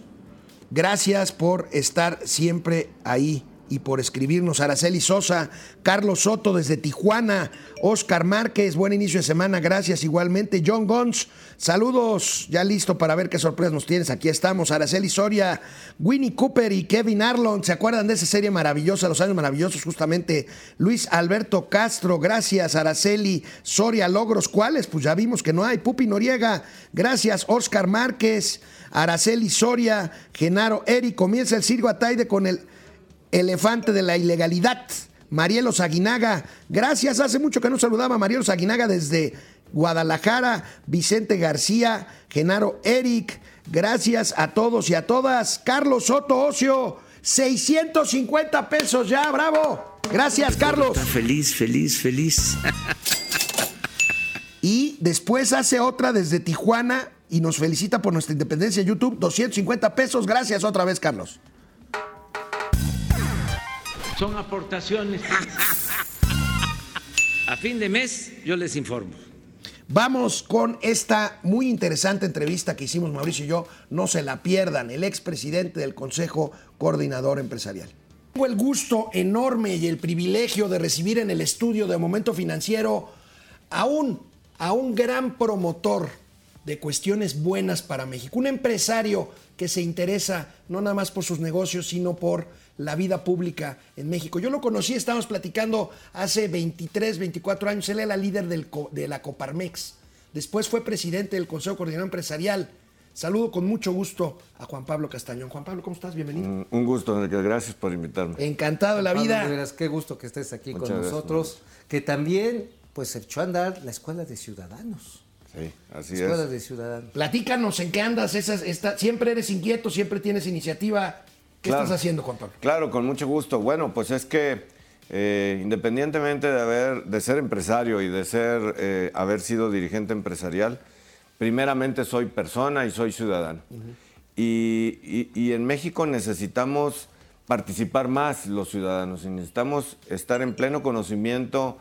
Gracias por estar siempre ahí y por escribirnos. Araceli Sosa, Carlos Soto desde Tijuana, Oscar Márquez, buen inicio de semana, gracias igualmente. John Gons, saludos, ya listo para ver qué sorpresas nos tienes. Aquí estamos. Araceli Soria, Winnie Cooper y Kevin Arlon, ¿se acuerdan de esa serie maravillosa, Los Años Maravillosos? Justamente Luis Alberto Castro, gracias. Araceli Soria, logros, ¿cuáles? Pues ya vimos que no hay. Pupi Noriega, gracias. Oscar Márquez, Araceli Soria, Genaro Eri, comienza el Circo Ataide con el elefante de la ilegalidad. Marielos Aguinaga, gracias. Hace mucho que no saludaba a Marielos Aguinaga desde Guadalajara. Vicente García, Genaro Eric, gracias a todos y a todas. Carlos Soto Ocio, 650 pesos ya, bravo. Gracias, Carlos. feliz, feliz, feliz. Y después hace otra desde Tijuana y nos felicita por nuestra independencia en YouTube, 250 pesos. Gracias otra vez, Carlos son aportaciones. A fin de mes yo les informo. Vamos con esta muy interesante entrevista que hicimos Mauricio y yo. No se la pierdan, el expresidente del Consejo Coordinador Empresarial. Tengo el gusto enorme y el privilegio de recibir en el estudio de Momento Financiero a un, a un gran promotor de cuestiones buenas para México, un empresario que se interesa no nada más por sus negocios, sino por la vida pública en México. Yo lo conocí, estábamos platicando hace 23, 24 años, él era líder del, de la Coparmex, después fue presidente del Consejo Coordinador Empresarial. Saludo con mucho gusto a Juan Pablo Castañón. Juan Pablo, ¿cómo estás? Bienvenido. Mm, un gusto. Gracias por invitarme. Encantado de la vida. Pablo, qué gusto que estés aquí con nosotros. que también, pues, echó a andar la Escuela de Ciudadanos. Sí, así Escuela es. de Ciudadanos. Platícanos en qué andas, esas, esta- siempre eres inquieto, siempre tienes iniciativa. ¿Qué Claro. estás haciendo, Juan Pablo? Claro, con mucho gusto. Bueno, pues es que eh, independientemente de haber, de ser empresario y de ser, eh, haber sido dirigente empresarial, primeramente soy persona y soy ciudadano. y, y- y en México necesitamos participar más los ciudadanos y necesitamos estar en pleno conocimiento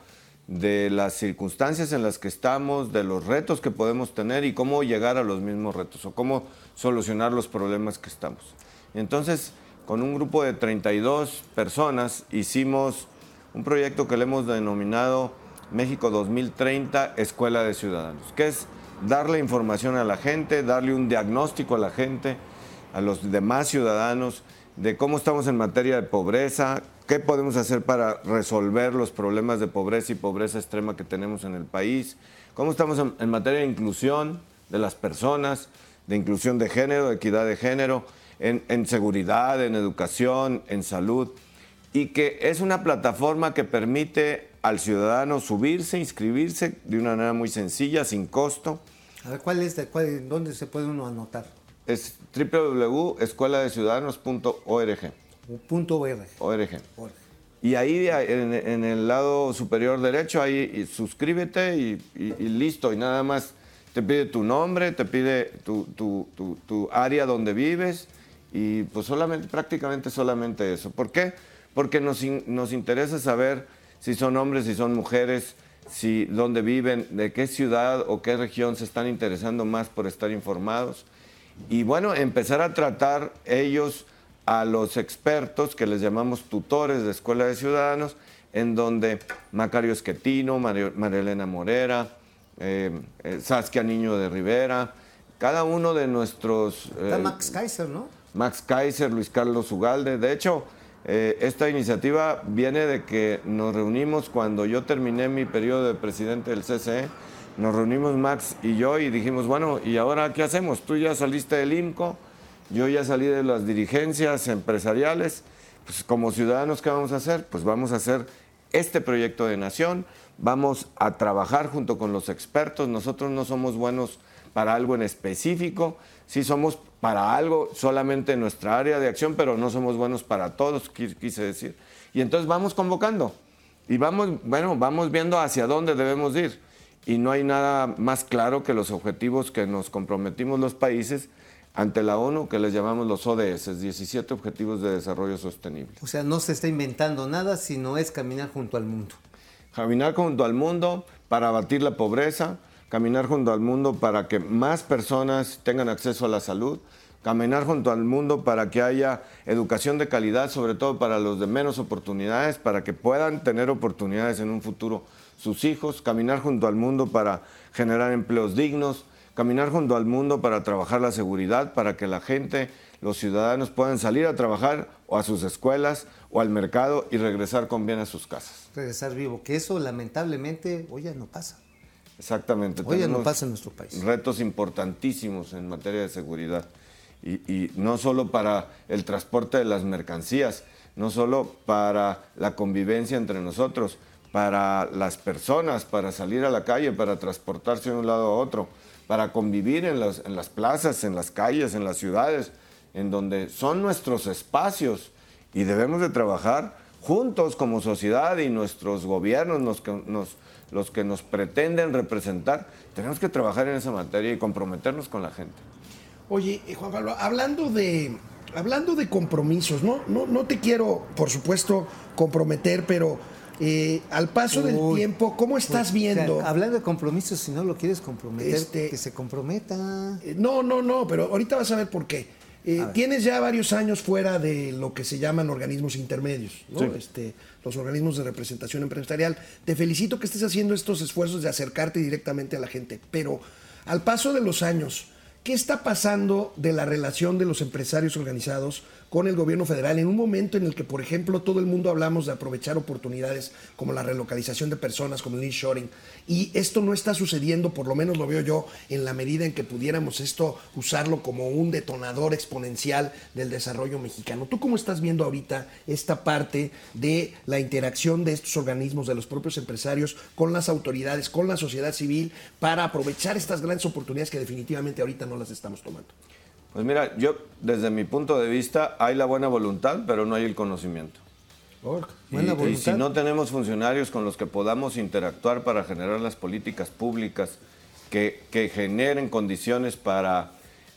de las circunstancias en las que estamos, de los retos que podemos tener y cómo llegar a los mismos retos o cómo solucionar los problemas que estamos. Entonces, con un grupo de 32 personas hicimos un proyecto que le hemos denominado México 2030 Escuela de Ciudadanos, que es darle información a la gente, darle un diagnóstico a la gente, a los demás ciudadanos, de cómo estamos en materia de pobreza, qué podemos hacer para resolver los problemas de pobreza y pobreza extrema que tenemos en el país, cómo estamos en, materia de inclusión de las personas, de inclusión de género, de equidad de género, en, en seguridad, en educación, en salud, y que es una plataforma que permite al ciudadano subirse, inscribirse de una manera muy sencilla, sin costo. A ver, ¿cuál es, de, cuál, ¿dónde se puede uno anotar? Es www.escueladeciudadanos.org. Punto .org. ORG. Y ahí en, en el lado superior derecho, ahí y suscríbete y, y- y listo. Y nada más te pide tu nombre, te pide tu, tu- tu- tu área donde vives y pues solamente, prácticamente solamente eso. ¿Por qué? Porque nos, nos interesa saber si son hombres, si son mujeres, si dónde viven, de qué ciudad o qué región se están interesando más por estar informados. Y bueno, empezar a tratar ellos a los expertos que les llamamos tutores de Escuela de Ciudadanos, en donde Macario Esquetino, Mario- María Elena Morera, eh, eh, Saskia Niño de Rivera, cada uno de nuestros... Está eh, Max Kaiser, ¿no? Max Kaiser, Luis Carlos Ugalde. De hecho, eh, esta iniciativa viene de que nos reunimos cuando yo terminé mi periodo de presidente del CCE. Nos reunimos Max y yo y dijimos, bueno, ¿y ahora qué hacemos? Tú ya saliste del IMCO, yo ya salí de las dirigencias empresariales. Pues como ciudadanos, ¿qué vamos a hacer? Pues vamos a hacer este proyecto de nación, vamos a trabajar junto con los expertos. Nosotros no somos buenos para algo en específico, sí somos para algo solamente en nuestra área de acción, pero no somos buenos para todos, qui- quise decir. Y entonces vamos convocando y vamos, bueno, vamos viendo hacia dónde debemos ir. Y no hay nada más claro que los objetivos que nos comprometimos los países ante la ONU, que les llamamos los ODS, 17 Objetivos de Desarrollo Sostenible. O sea, no se está inventando nada, sino es caminar junto al mundo. Caminar junto al mundo para abatir la pobreza, caminar junto al mundo para que más personas tengan acceso a la salud, caminar junto al mundo para que haya educación de calidad, sobre todo para los de menos oportunidades, para que puedan tener oportunidades en un futuro sus hijos, caminar junto al mundo para generar empleos dignos, caminar junto al mundo para trabajar la seguridad, para que la gente, los ciudadanos puedan salir a trabajar o a sus escuelas o al mercado y regresar con bien a sus casas. Regresar vivo, que eso lamentablemente hoy ya no pasa. Exactamente. Hoy no pasa en nuestro país. Retos importantísimos en materia de seguridad. Y, y no solo para el transporte de las mercancías, no solo para la convivencia entre nosotros, para las personas, para salir a la calle, para transportarse de un lado a otro, para convivir en las, en las plazas, en las calles, en las ciudades, en donde son nuestros espacios y debemos de trabajar juntos como sociedad y nuestros gobiernos, nos, los que nos pretenden representar, tenemos que trabajar en esa materia y comprometernos con la gente. Oye, eh, Juan Pablo, hablando de, hablando de compromisos, ¿no? No, no te quiero, por supuesto, comprometer, pero eh, al paso del tiempo, ¿cómo estás Pues, o sea, viendo? hablando de compromisos, si no lo quieres comprometer, Este- que se comprometa. Eh, No, no, no, pero ahorita vas a ver por qué. Eh, tienes ya varios años fuera de lo que se llaman organismos intermedios, ¿no? Sí. este, los organismos de representación empresarial. Te felicito que estés haciendo estos esfuerzos de acercarte directamente a la gente, pero al paso de los años, ¿qué está pasando de la relación de los empresarios organizados con el gobierno federal en un momento en el que, por ejemplo, todo el mundo hablamos de aprovechar oportunidades como la relocalización de personas, como el nearshoring, y esto no está sucediendo, por lo menos lo veo yo, en la medida en que pudiéramos esto usarlo como un detonador exponencial del desarrollo mexicano. ¿Tú cómo estás viendo ahorita esta parte de la interacción de estos organismos, de los propios empresarios, con las autoridades, con la sociedad civil, para aprovechar estas grandes oportunidades que definitivamente ahorita no las estamos tomando? Pues mira, yo desde mi punto de vista hay la buena voluntad, pero no hay el conocimiento. Y, y, si no tenemos funcionarios con los que podamos interactuar para generar las políticas públicas que, que generen condiciones para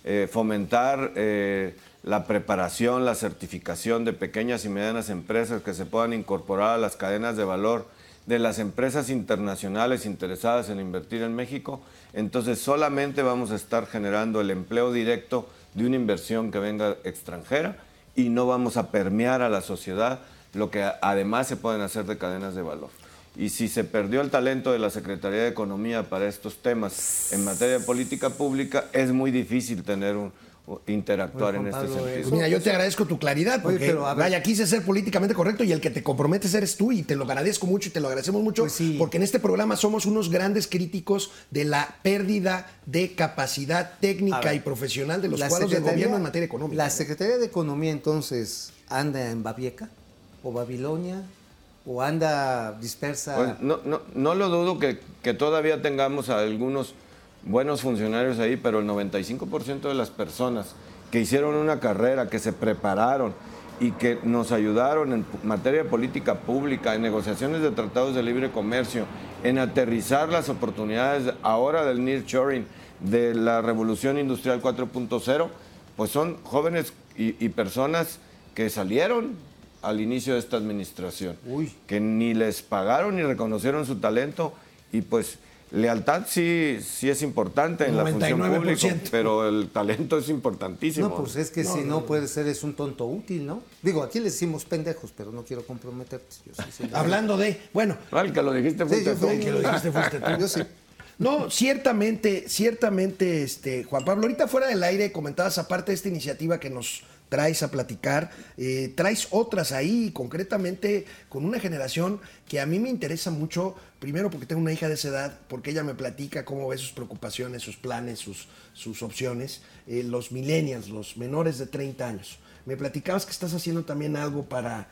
eh, fomentar eh, la preparación, la certificación de pequeñas y medianas empresas que se puedan incorporar a las cadenas de valor de las empresas internacionales interesadas en invertir en México, entonces solamente vamos a estar generando el empleo directo de una inversión que venga extranjera y no vamos a permear a la sociedad lo que además se pueden hacer de cadenas de valor. Y si se perdió el talento de la Secretaría de Economía para estos temas en materia de política pública, es muy difícil tener un, interactuar en este sentido. Pues mira, yo te agradezco tu claridad, porque vaya, quise ser políticamente correcto y el que te comprometes eres tú y te lo agradezco mucho y te lo agradecemos mucho, Pues porque en este programa somos unos grandes críticos de la pérdida de capacidad técnica ver, y profesional de los cuadros del gobierno en materia económica. ¿La Secretaría de Economía entonces anda en Babieca o Babilonia o anda dispersa? Pues no, no, no lo dudo que, que todavía tengamos a algunos buenos funcionarios ahí, pero el 95% de las personas que hicieron una carrera, que se prepararon y que nos ayudaron en materia de política pública, en negociaciones de tratados de libre comercio, en aterrizar las oportunidades ahora del nearshoring, de la revolución industrial 4.0, pues son jóvenes y, y personas que salieron al inicio de esta administración, que ni les pagaron ni reconocieron su talento y pues lealtad sí, sí es importante en la función 99%. pública, pero el talento es importantísimo. No, pues es que si no, puede ser, es un tonto útil, ¿no? Digo, aquí le decimos pendejos, pero no quiero comprometerte. Yo sí Hablando de, bueno. el que lo dijiste Sí, yo fui- El que lo dijiste fuiste tú. Yo sí. No, ciertamente, ciertamente, este, Juan Pablo, ahorita fuera del aire comentabas, aparte de esta iniciativa que nos traes a platicar, eh, traes otras ahí, concretamente con una generación que a mí me interesa mucho, primero porque tengo una hija de esa edad, porque ella me platica cómo ve sus preocupaciones, sus planes, sus, sus opciones, eh, los millennials, los menores de 30 años. Me platicabas que estás haciendo también algo para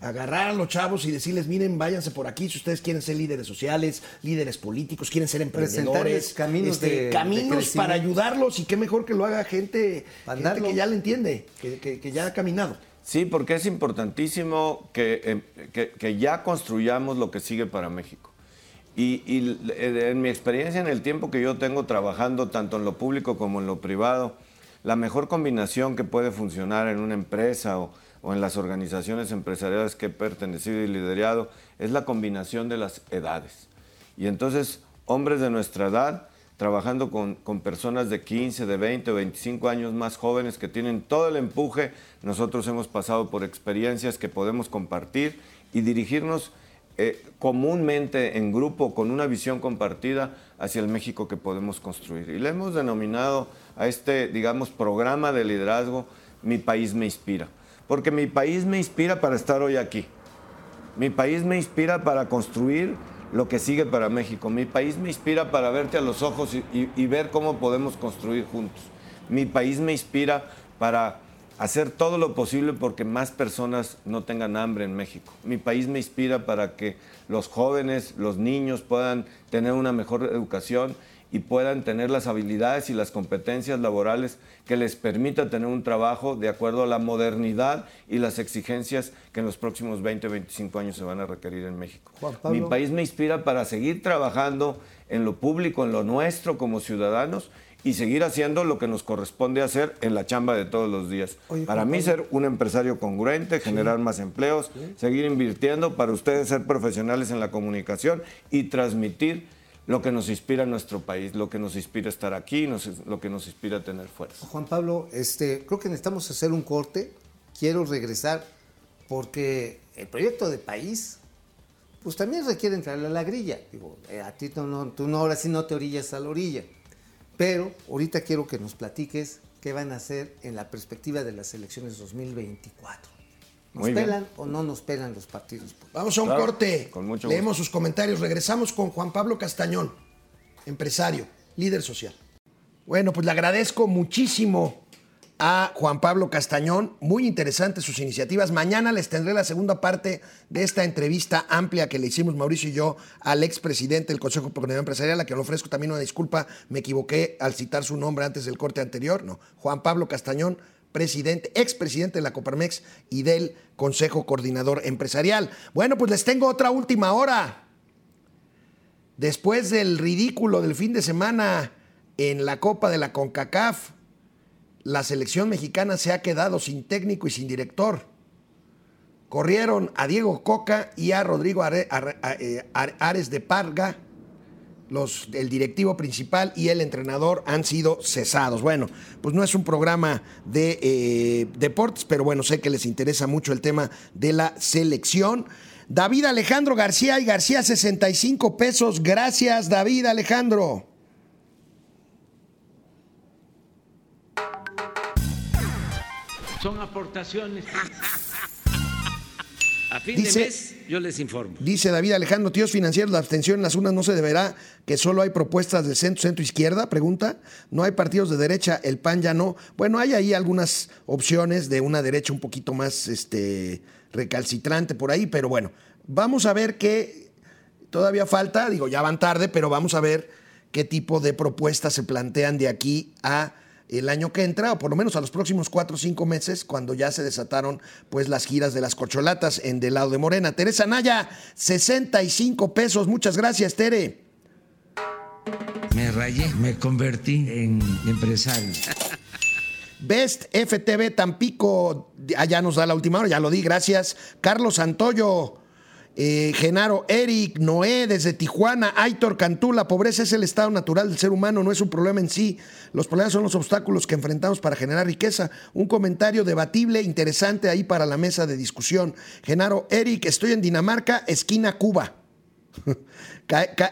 agarrar a los chavos y decirles, miren, váyanse por aquí si ustedes quieren ser líderes sociales, líderes políticos, quieren ser emprendedores, caminos de- de caminos para ayudarlos y qué mejor que lo haga gente, que ya le entiende, que, que- que ya ha caminado. Sí, porque es importantísimo que, que- que ya construyamos lo que sigue para México. Y, eh, en mi experiencia, en el tiempo que yo tengo trabajando tanto en lo público como en lo privado, la mejor combinación que puede funcionar en una empresa o, en las organizaciones empresariales que he pertenecido y liderado es la combinación de las edades. Y entonces, hombres de nuestra edad, trabajando con, con personas de 15, de 20 o 25 años más jóvenes que tienen todo el empuje, nosotros hemos pasado por experiencias que podemos compartir y dirigirnos eh, comúnmente en grupo con una visión compartida hacia el México que podemos construir. Y le hemos denominado a este, digamos, programa de liderazgo Mi país me inspira. Porque mi país me inspira para estar hoy aquí. Mi país me inspira para construir lo que sigue para México. Mi país me inspira para verte a los ojos y, ver cómo podemos construir juntos. Mi país me inspira para hacer todo lo posible porque más personas no tengan hambre en México. Mi país me inspira para que los jóvenes, los niños puedan tener una mejor educación y puedan tener las habilidades y las competencias laborales que les permita tener un trabajo de acuerdo a la modernidad y las exigencias que en los próximos 20 o 25 años se van a requerir en México. Mi país me inspira para seguir trabajando en lo público, en lo nuestro como ciudadanos y seguir haciendo lo que nos corresponde hacer en la chamba de todos los días. Oye, para mí ser un empresario congruente, generar más empleos, seguir invirtiendo, para ustedes ser profesionales en la comunicación y transmitir lo que nos inspira a nuestro país, lo que nos inspira a estar aquí, nos- lo que nos inspira a tener fuerza. Juan Pablo, este, creo que necesitamos hacer un corte. Quiero regresar porque el proyecto de país, pues también requiere entrarle a la grilla. Digo, eh, a ti tú no, tú no, ahora sí no te orillas a la orilla. Pero ahorita quiero que nos platiques qué van a hacer en la perspectiva de las elecciones 2024. ¿Nos pelan o no nos pelan los partidos? Vamos a un corte. Leemos sus comentarios. Regresamos con Juan Pablo Castañón, empresario, líder social. Bueno, pues le agradezco muchísimo a Juan Pablo Castañón. Muy interesantes sus iniciativas. Mañana les tendré la segunda parte de esta entrevista amplia que le hicimos Mauricio y yo al expresidente del Consejo Comunidad Empresarial, a que le ofrezco también una disculpa. Me equivoqué al citar su nombre antes del corte anterior. No, Juan Pablo Castañón, presidente, expresidente de la Coparmex y del Consejo Coordinador Empresarial. Bueno, pues les tengo otra última hora. Después del ridículo del fin de semana en la Copa de la CONCACAF, la selección mexicana se ha quedado sin técnico y sin director. Corrieron a Diego Coca y a Rodrigo eh, Ares de Parga, los, el directivo principal y el entrenador han sido cesados. Bueno, pues no es un programa de eh, deportes, pero bueno, sé que les interesa mucho el tema de la selección. David Alejandro García y García 65 pesos. Gracias, David Alejandro. Son aportaciones. A fin de mes yo les informo. Dice David Alejandro, tíos financieros, la abstención en las unas no se deberá que solo hay propuestas de centro, centro izquierda, pregunta. No hay partidos de derecha, el PAN ya no. Bueno, hay ahí algunas opciones de una derecha un poquito más este, recalcitrante por ahí, pero bueno, vamos a ver qué todavía falta, digo, ya van tarde, pero vamos a ver qué tipo de propuestas se plantean de aquí a el año que entra, o por lo menos a los próximos cuatro o cinco meses, cuando ya se desataron pues las giras de las corcholatas en del lado de Morena. Teresa Naya, 65 pesos. Muchas gracias, Tere. Me rayé, me convertí en empresario. Best FTV Tampico, allá nos da la última hora, ya lo di, gracias. Carlos Santoyo, eh, Genaro Eric, Noé desde Tijuana, Aitor Cantú, la pobreza es el estado natural del ser humano, no es un problema en sí. Los problemas son los obstáculos que enfrentamos para generar riqueza. Un comentario debatible, interesante ahí para la mesa de discusión. Genaro Eric, estoy en Dinamarca, esquina Cuba.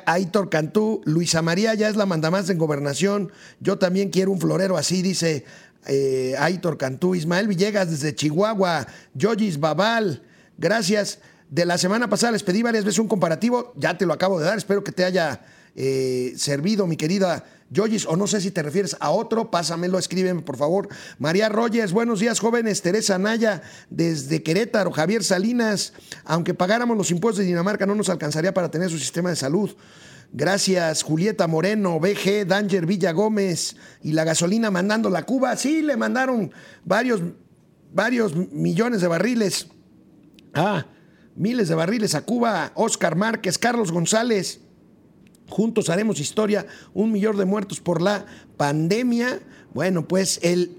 Aitor Cantú, Luisa María ya es la mandamás en gobernación. Yo también quiero un florero así, dice eh, Aitor Cantú. Ismael Villegas desde Chihuahua, Yogis Babal, gracias de la semana pasada les pedí varias veces un comparativo, ya te lo acabo de dar, espero que te haya eh, servido, mi querida Yoyis, o no sé si te refieres a otro, pásamelo, escríbeme por favor. María Rogers, buenos días jóvenes, Teresa Naya desde Querétaro, Javier Salinas, aunque pagáramos los impuestos de Dinamarca no nos alcanzaría para tener su sistema de salud. Gracias, Julieta Moreno, BG, Danger Villa Gómez y la gasolina mandando la Cuba. Sí, le mandaron varios, varios millones de barriles. Ah, miles de barriles a Cuba, Oscar Márquez, Carlos González. Juntos haremos historia, un millón de muertos por la pandemia. Bueno, pues el,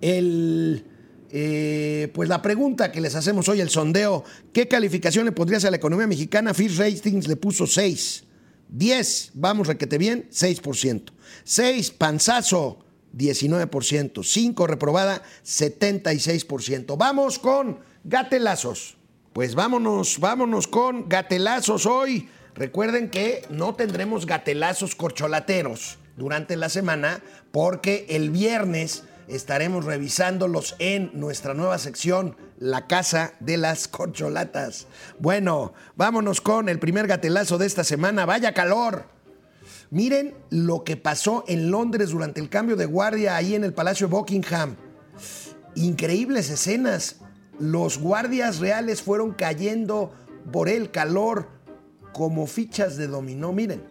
el eh, pues la pregunta que les hacemos hoy, el sondeo, ¿qué calificación le pondrías a la economía mexicana? Fitch Ratings le puso 6. 10, vamos requete bien, 6%. 6, panzazo, 19%. 5, reprobada, 76%. Vamos con gatelazos. Pues vámonos, vámonos con gatelazos hoy. Recuerden que no tendremos gatelazos corcholateros durante la semana porque el viernes estaremos revisándolos en nuestra nueva sección, La Casa de las Corcholatas. Bueno, vámonos con el primer gatelazo de esta semana. Vaya calor. Miren lo que pasó en Londres durante el cambio de guardia ahí en el Palacio de Buckingham. Increíbles escenas los guardias reales fueron cayendo por el calor como fichas de dominó. Miren.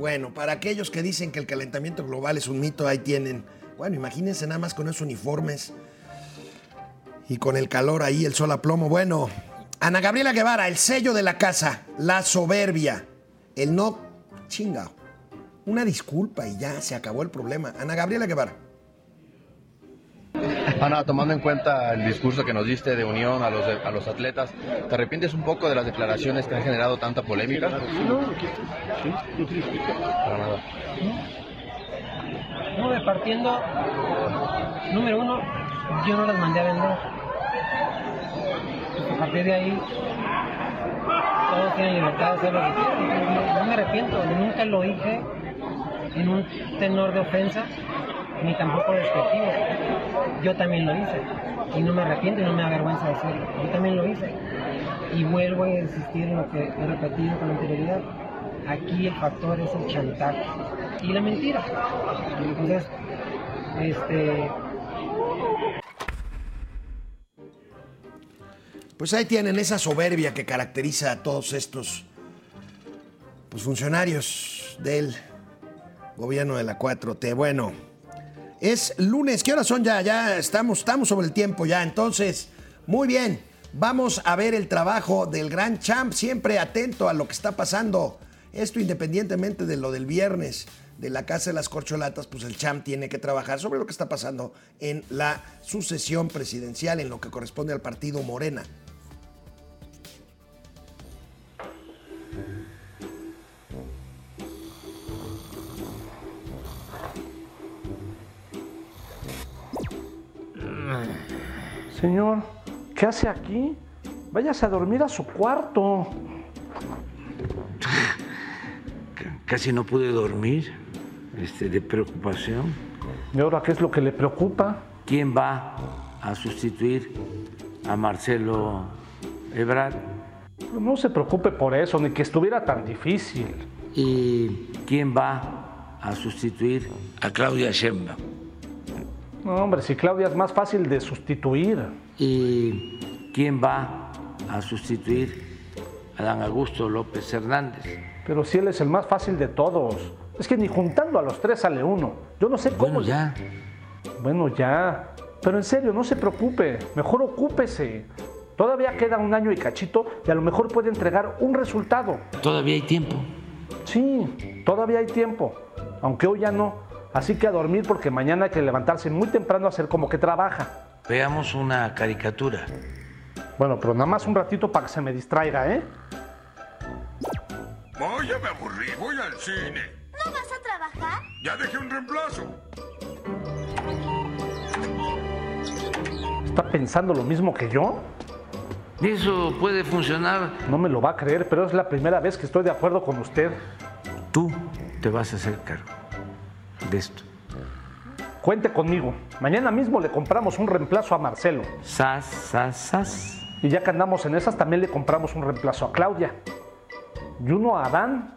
Bueno, para aquellos que dicen que el calentamiento global es un mito, ahí tienen. Bueno, imagínense nada más con esos uniformes y con el calor ahí, el sol a plomo. Bueno, Ana Gabriela Guevara, el sello de la casa, la soberbia, el no chinga. Una disculpa y ya se acabó el problema. Ana Gabriela Guevara. Ana, tomando en cuenta el discurso que nos diste de unión a los, a los atletas, ¿te arrepientes un poco de las declaraciones que han generado tanta polémica? No, Para nada. no, de partiendo, número uno, yo no las mandé a vender. Pues a partir de ahí, todos tienen libertad de hacer lo que quieran. No, no me arrepiento, nunca lo dije en un tenor de ofensa, ni tampoco despectivo. Yo también lo hice. Y no me arrepiento y no me avergüenza decirlo. Yo también lo hice. Y vuelvo a insistir en lo que he repetido con anterioridad. Aquí el factor es el chantaje y la mentira. Entonces, este, Pues ahí tienen esa soberbia que caracteriza a todos estos pues, funcionarios del gobierno de la 4T. Bueno, es lunes. ¿Qué horas son ya? Ya estamos, estamos sobre el tiempo ya. Entonces, muy bien. Vamos a ver el trabajo del gran champ, siempre atento a lo que está pasando. Esto independientemente de lo del viernes de la Casa de las Corcholatas, pues el champ tiene que trabajar sobre lo que está pasando en la sucesión presidencial, en lo que corresponde al partido Morena. Señor, ¿qué hace aquí? Váyase a dormir a su cuarto. Casi no pude dormir este, de preocupación. ¿Y ahora qué es lo que le preocupa? ¿Quién va a sustituir a Marcelo Ebrard? No se preocupe por eso, ni que estuviera tan difícil. ¿Y quién va a sustituir a Claudia Sheinbaum? No, hombre, si Claudia es más fácil de sustituir. ¿Y quién va a sustituir a Dan Augusto López Hernández? Pero si él es el más fácil de todos. Es que ni juntando a los tres sale uno. Yo no sé cómo. Bueno, ya. Bueno, ya. Pero en serio, no se preocupe. Mejor ocúpese. Todavía queda un año y cachito y a lo mejor puede entregar un resultado. Todavía hay tiempo. Sí, todavía hay tiempo. Aunque hoy ya no. Así que a dormir porque mañana hay que levantarse muy temprano a hacer como que trabaja. Veamos una caricatura. Bueno, pero nada más un ratito para que se me distraiga, ¿eh? Vaya, me aburrí, voy al cine. ¿No vas a trabajar? Ya dejé un reemplazo. ¿Está pensando lo mismo que yo? Eso puede funcionar. No me lo va a creer, pero es la primera vez que estoy de acuerdo con usted. Tú te vas a hacer cargo de esto. Cuente conmigo. Mañana mismo le compramos un reemplazo a Marcelo. Sas, sas, sas. Y ya que andamos en esas, también le compramos un reemplazo a Claudia. Y uno a Adán.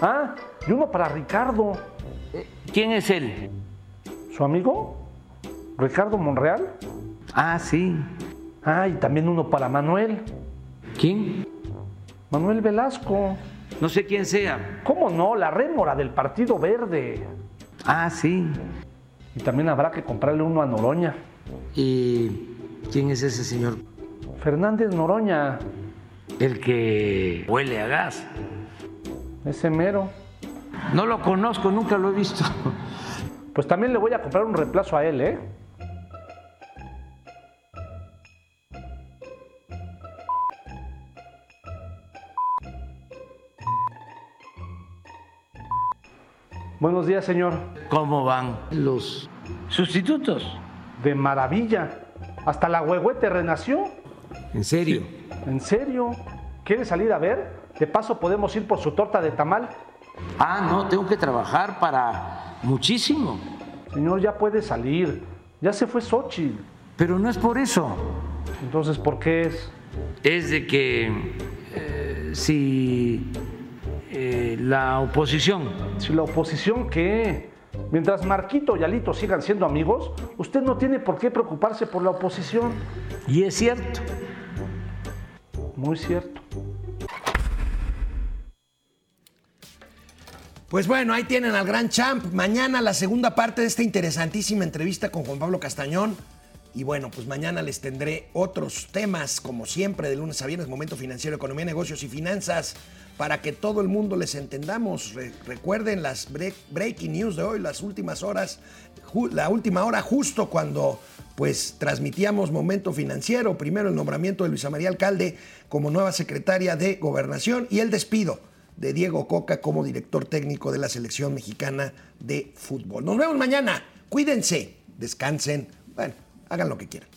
Ah, y uno para Ricardo. ¿Quién es él? ¿Su amigo? ¿Ricardo Monreal? Ah, sí. Ah, y también uno para Manuel. ¿Quién? Manuel Velasco. No sé quién sea. ¿Cómo no? La rémora del Partido Verde. Ah, sí. Y también habrá que comprarle uno a Noroña. ¿Y quién es ese señor? Fernández Noroña. El que huele a gas. Ese mero. No lo conozco, nunca lo he visto. Pues también le voy a comprar un reemplazo a él, ¿eh? Buenos días, señor. ¿Cómo van los sustitutos? De maravilla. Hasta la huehuete renació. ¿En serio? ¿En serio? ¿Quiere salir a ver? De paso podemos ir por su torta de tamal. Ah, no, tengo que trabajar para muchísimo. Señor, ya puede salir. Ya se fue Xochitl. Pero no es por eso. Entonces, ¿por qué es? Es de que eh, si eh, la oposición. Si la oposición qué? Mientras Marquito y Alito sigan siendo amigos, usted no tiene por qué preocuparse por la oposición. Y es cierto. Muy cierto. Pues bueno, ahí tienen al gran champ. Mañana la segunda parte de esta interesantísima entrevista con Juan Pablo Castañón. Y bueno, pues mañana les tendré otros temas, como siempre, de lunes a viernes, momento financiero, economía, negocios y finanzas, para que todo el mundo les entendamos. Re- recuerden las break- breaking news de hoy, las últimas horas, la última hora justo cuando pues transmitíamos momento financiero. Primero el nombramiento de Luisa María Alcalde como nueva secretaria de Gobernación y el despido de Diego Coca como director técnico de la selección mexicana de fútbol. Nos vemos mañana. Cuídense, descansen, bueno, hagan lo que quieran.